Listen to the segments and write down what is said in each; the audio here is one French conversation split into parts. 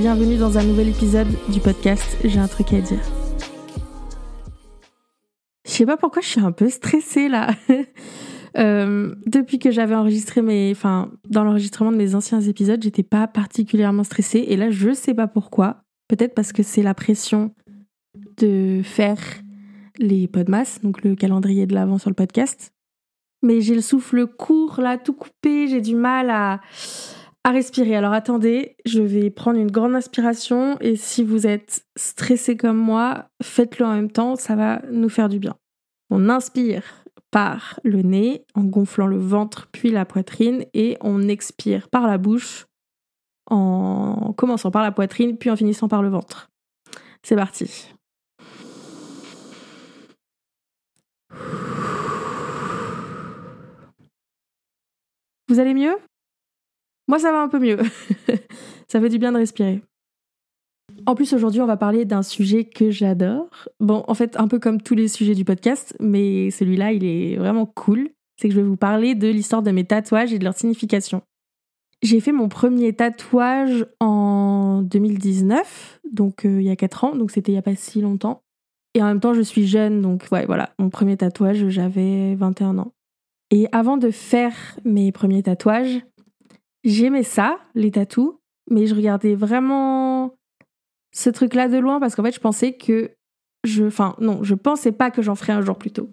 Bienvenue dans un nouvel épisode du podcast J'ai un truc à dire. Je sais pas pourquoi je suis un peu stressée là. Euh, depuis que j'avais enregistré mes, enfin, dans l'enregistrement de mes anciens épisodes, j'étais pas particulièrement stressée et là je sais pas pourquoi. Peut-être parce que c'est la pression de faire les podmas, donc le calendrier de l'avant sur le podcast. Mais j'ai le souffle court là, tout coupé, j'ai du mal à à respirer. Alors attendez, je vais prendre une grande inspiration et si vous êtes stressé comme moi, faites-le en même temps, ça va nous faire du bien. On inspire par le nez en gonflant le ventre puis la poitrine et on expire par la bouche en commençant par la poitrine puis en finissant par le ventre. C'est parti. Vous allez mieux? Moi, ça va un peu mieux. ça fait du bien de respirer. En plus, aujourd'hui, on va parler d'un sujet que j'adore. Bon, en fait, un peu comme tous les sujets du podcast, mais celui-là, il est vraiment cool. C'est que je vais vous parler de l'histoire de mes tatouages et de leur signification. J'ai fait mon premier tatouage en 2019, donc euh, il y a 4 ans, donc c'était il n'y a pas si longtemps. Et en même temps, je suis jeune, donc ouais, voilà, mon premier tatouage, j'avais 21 ans. Et avant de faire mes premiers tatouages, J'aimais ça, les tatous, mais je regardais vraiment ce truc-là de loin parce qu'en fait, je pensais que je. Enfin, non, je pensais pas que j'en ferais un jour plus tôt.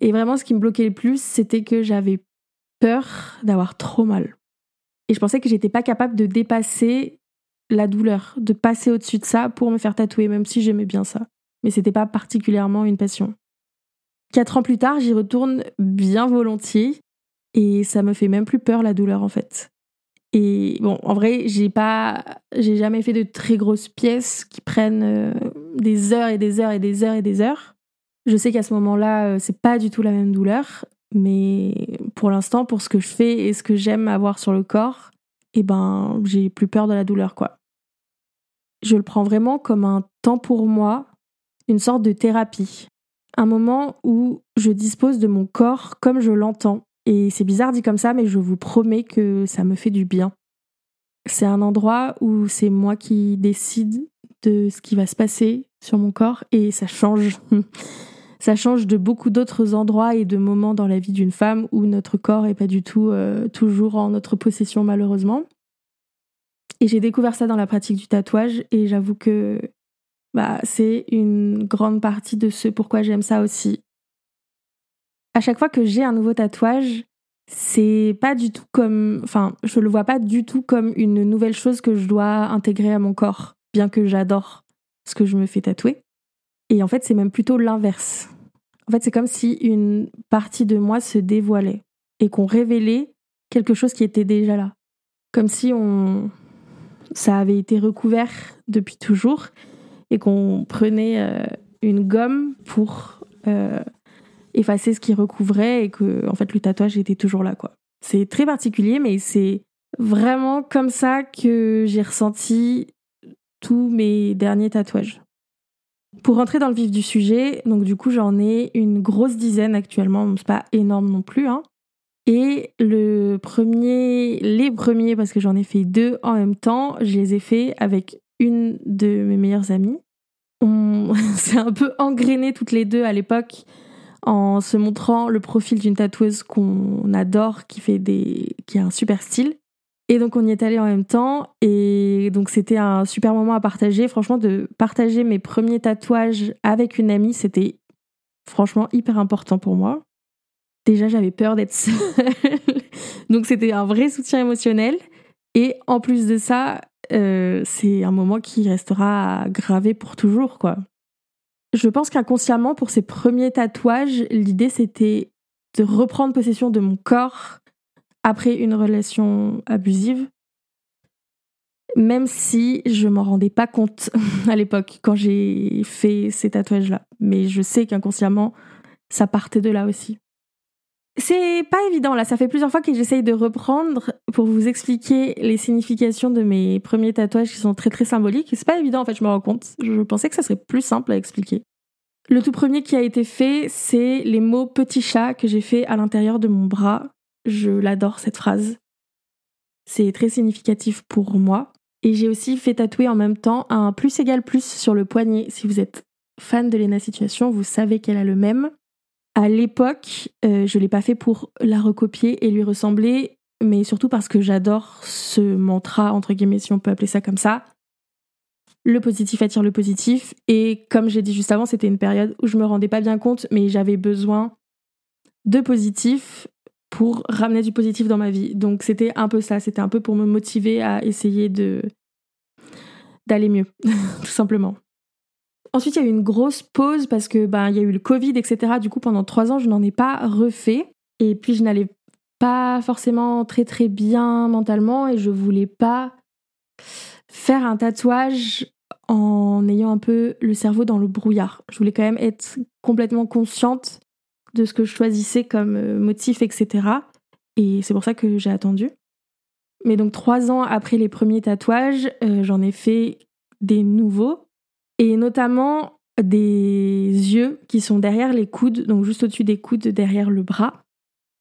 Et vraiment, ce qui me bloquait le plus, c'était que j'avais peur d'avoir trop mal. Et je pensais que j'étais pas capable de dépasser la douleur, de passer au-dessus de ça pour me faire tatouer, même si j'aimais bien ça. Mais c'était pas particulièrement une passion. Quatre ans plus tard, j'y retourne bien volontiers et ça me fait même plus peur la douleur en fait. Et bon, en vrai, j'ai pas, j'ai jamais fait de très grosses pièces qui prennent euh, des heures et des heures et des heures et des heures. Je sais qu'à ce moment-là, euh, c'est pas du tout la même douleur, mais pour l'instant, pour ce que je fais et ce que j'aime avoir sur le corps, eh ben, j'ai plus peur de la douleur, quoi. Je le prends vraiment comme un temps pour moi, une sorte de thérapie. Un moment où je dispose de mon corps comme je l'entends et c'est bizarre dit comme ça, mais je vous promets que ça me fait du bien. C'est un endroit où c'est moi qui décide de ce qui va se passer sur mon corps et ça change. ça change de beaucoup d'autres endroits et de moments dans la vie d'une femme où notre corps est pas du tout euh, toujours en notre possession malheureusement. Et j'ai découvert ça dans la pratique du tatouage et j'avoue que bah, c'est une grande partie de ce pourquoi j'aime ça aussi à chaque fois que j'ai un nouveau tatouage, c'est pas du tout comme. Enfin, je le vois pas du tout comme une nouvelle chose que je dois intégrer à mon corps, bien que j'adore ce que je me fais tatouer. Et en fait, c'est même plutôt l'inverse. En fait, c'est comme si une partie de moi se dévoilait et qu'on révélait quelque chose qui était déjà là. Comme si on. Ça avait été recouvert depuis toujours et qu'on prenait euh, une gomme pour. Euh, effacer ce qui recouvrait et que en fait le tatouage était toujours là quoi. C'est très particulier mais c'est vraiment comme ça que j'ai ressenti tous mes derniers tatouages. Pour rentrer dans le vif du sujet, donc du coup j'en ai une grosse dizaine actuellement, c'est pas énorme non plus hein. Et le premier, les premiers, parce que j'en ai fait deux en même temps, je les ai fait avec une de mes meilleures amies. On s'est un peu engrainé toutes les deux à l'époque en se montrant le profil d'une tatoueuse qu'on adore, qui fait des, qui a un super style. Et donc on y est allé en même temps et donc c'était un super moment à partager. Franchement, de partager mes premiers tatouages avec une amie, c'était franchement hyper important pour moi. Déjà, j'avais peur d'être seule, donc c'était un vrai soutien émotionnel. Et en plus de ça, euh, c'est un moment qui restera gravé pour toujours, quoi. Je pense qu'inconsciemment, pour ces premiers tatouages, l'idée c'était de reprendre possession de mon corps après une relation abusive. Même si je m'en rendais pas compte à l'époque quand j'ai fait ces tatouages-là. Mais je sais qu'inconsciemment, ça partait de là aussi. C'est pas évident là, ça fait plusieurs fois que j'essaye de reprendre pour vous expliquer les significations de mes premiers tatouages qui sont très très symboliques. C'est pas évident en fait, je me rends compte. Je pensais que ça serait plus simple à expliquer. Le tout premier qui a été fait, c'est les mots petit chat que j'ai fait à l'intérieur de mon bras. Je l'adore cette phrase. C'est très significatif pour moi. Et j'ai aussi fait tatouer en même temps un plus égal plus sur le poignet. Si vous êtes fan de Lena Situation, vous savez qu'elle a le même. À l'époque, euh, je ne l'ai pas fait pour la recopier et lui ressembler, mais surtout parce que j'adore ce mantra, entre guillemets, si on peut appeler ça comme ça. Le positif attire le positif. Et comme j'ai dit juste avant, c'était une période où je me rendais pas bien compte, mais j'avais besoin de positif pour ramener du positif dans ma vie. Donc c'était un peu ça, c'était un peu pour me motiver à essayer d'aller mieux, tout simplement. Ensuite, il y a eu une grosse pause parce que ben il y a eu le Covid, etc. Du coup, pendant trois ans, je n'en ai pas refait. Et puis, je n'allais pas forcément très très bien mentalement et je voulais pas faire un tatouage en ayant un peu le cerveau dans le brouillard. Je voulais quand même être complètement consciente de ce que je choisissais comme euh, motif, etc. Et c'est pour ça que j'ai attendu. Mais donc trois ans après les premiers tatouages, euh, j'en ai fait des nouveaux, et notamment des yeux qui sont derrière les coudes, donc juste au-dessus des coudes, derrière le bras.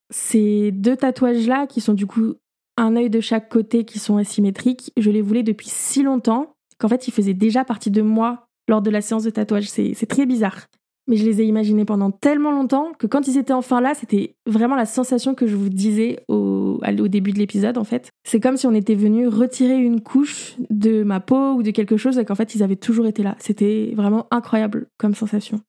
Ces deux tatouages-là, qui sont du coup un œil de chaque côté, qui sont asymétriques, je les voulais depuis si longtemps qu'en fait ils faisaient déjà partie de moi lors de la séance de tatouage. C'est très bizarre mais je les ai imaginés pendant tellement longtemps que quand ils étaient enfin là, c'était vraiment la sensation que je vous disais au, début de l'épisode en fait. C'est comme si on était venu retirer une couche de ma peau ou de quelque chose et qu'en fait ils avaient toujours été là. C'était vraiment incroyable comme sensation.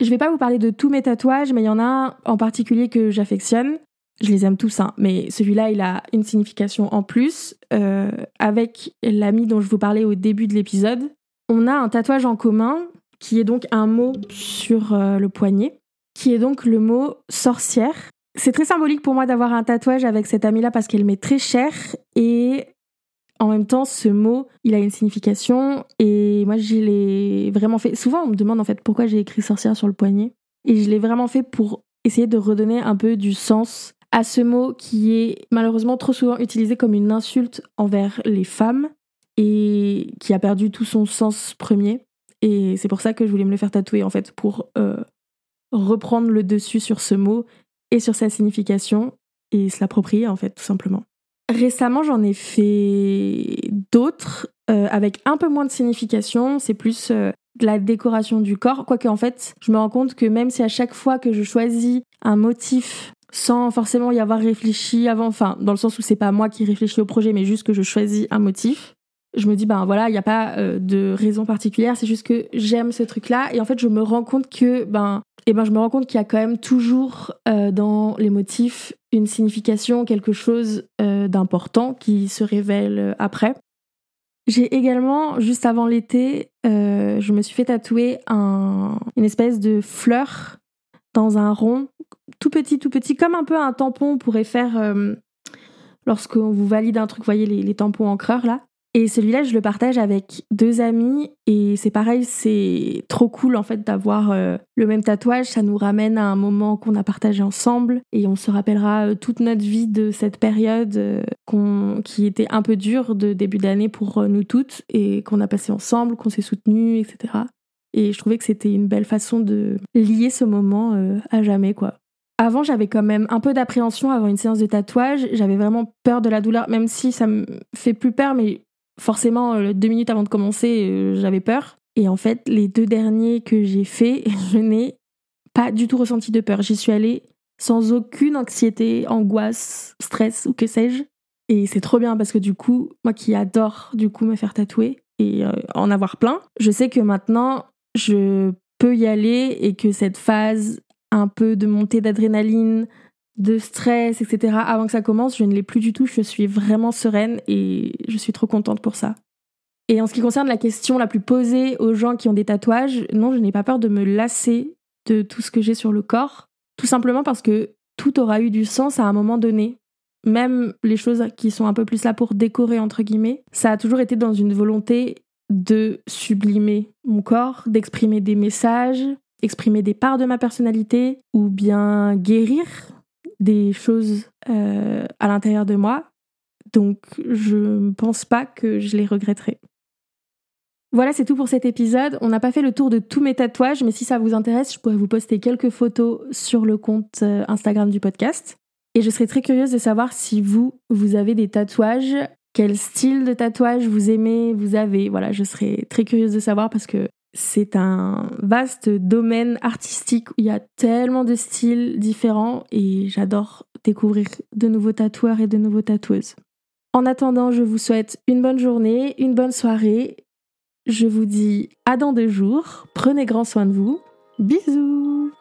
Je vais pas vous parler de tous mes tatouages, mais il y en a un en particulier que j'affectionne. Je les aime tous, hein, mais celui-là, il a une signification en plus. Euh, avec l'ami dont je vous parlais au début de l'épisode, on a un tatouage en commun qui est donc un mot sur euh, le poignet, qui est donc le mot sorcière. C'est très symbolique pour moi d'avoir un tatouage avec cette amie-là parce qu'elle m'est très chère et en même temps, ce mot, il a une signification et moi, je l'ai vraiment fait. Souvent, on me demande en fait pourquoi j'ai écrit sorcière sur le poignet et je l'ai vraiment fait pour essayer de redonner un peu du sens à ce mot qui est malheureusement trop souvent utilisé comme une insulte envers les femmes et qui a perdu tout son sens premier. Et c'est pour ça que je voulais me le faire tatouer, en fait, pour euh, reprendre le dessus sur ce mot et sur sa signification et se l'approprier, en fait, tout simplement. Récemment, j'en ai fait d'autres euh, avec un peu moins de signification. C'est plus euh, de la décoration du corps. Quoique, en fait, je me rends compte que même si à chaque fois que je choisis un motif sans forcément y avoir réfléchi avant, enfin, dans le sens où c'est pas moi qui réfléchis au projet, mais juste que je choisis un motif, je me dis ben voilà il n'y a pas euh, de raison particulière c'est juste que j'aime ce truc là et en fait je me rends compte que ben et eh ben je me rends compte qu'il y a quand même toujours euh, dans les motifs une signification quelque chose euh, d'important qui se révèle après j'ai également juste avant l'été je me suis fait tatouer un, une espèce de fleur dans un rond tout petit tout petit comme un peu un tampon pourrait faire lorsqu'on vous valide un truc, vous voyez les, les tampons encreurs là. Et celui-là, je le partage avec deux amis et c'est pareil, c'est trop cool en fait d'avoir euh, le même tatouage. Ça nous ramène à un moment qu'on a partagé ensemble et on se rappellera euh, toute notre vie de cette période euh, qui était un peu dure de début d'année pour nous toutes et qu'on a passé ensemble, qu'on s'est soutenus, etc. Et je trouvais que c'était une belle façon de lier ce moment à jamais, quoi. Avant, j'avais quand même un peu d'appréhension avant une séance de tatouage. J'avais vraiment peur de la douleur, même si ça me fait plus peur, mais forcément, euh, deux minutes avant de commencer, euh, j'avais peur. Et en fait, les deux derniers que j'ai faits, je n'ai pas du tout ressenti de peur. J'y suis allée sans aucune anxiété, angoisse, stress ou que sais-je. Et c'est trop bien parce que du coup, moi qui adore du coup me faire tatouer et euh, en avoir plein, je sais que maintenant je peux y aller et que cette phase un peu de montée d'adrénaline, de stress, etc. avant que ça commence, je ne l'ai plus du tout. Je suis vraiment sereine et je suis trop contente pour ça. Et en ce qui concerne la question la plus posée aux gens qui ont des tatouages, non, je n'ai pas peur de me lasser de tout ce que j'ai sur le corps, tout simplement parce que tout aura eu du sens à un moment donné. Même les choses qui sont un peu plus là pour décorer, entre guillemets, ça a toujours été dans une volonté de sublimer mon corps, d'exprimer des messages, exprimer des parts de ma personnalité, ou bien guérir des choses euh, à l'intérieur de moi. Donc je ne pense pas que je les regretterai. Voilà, c'est tout pour cet épisode. On n'a pas fait le tour de tous mes tatouages, mais si ça vous intéresse, je pourrais vous poster quelques photos sur le compte euh, Instagram du podcast. Et je serais très curieuse de savoir si vous, vous avez des tatouages, quel style de tatouage vous aimez, vous avez. Voilà, je serais très curieuse de savoir parce que c'est un vaste domaine artistique où il y a tellement de styles différents et j'adore découvrir de nouveaux tatoueurs et de nouveaux tatoueuses. En attendant, je vous souhaite une bonne journée, une bonne soirée. Je vous dis à dans deux jours. Prenez grand soin de vous. Bisous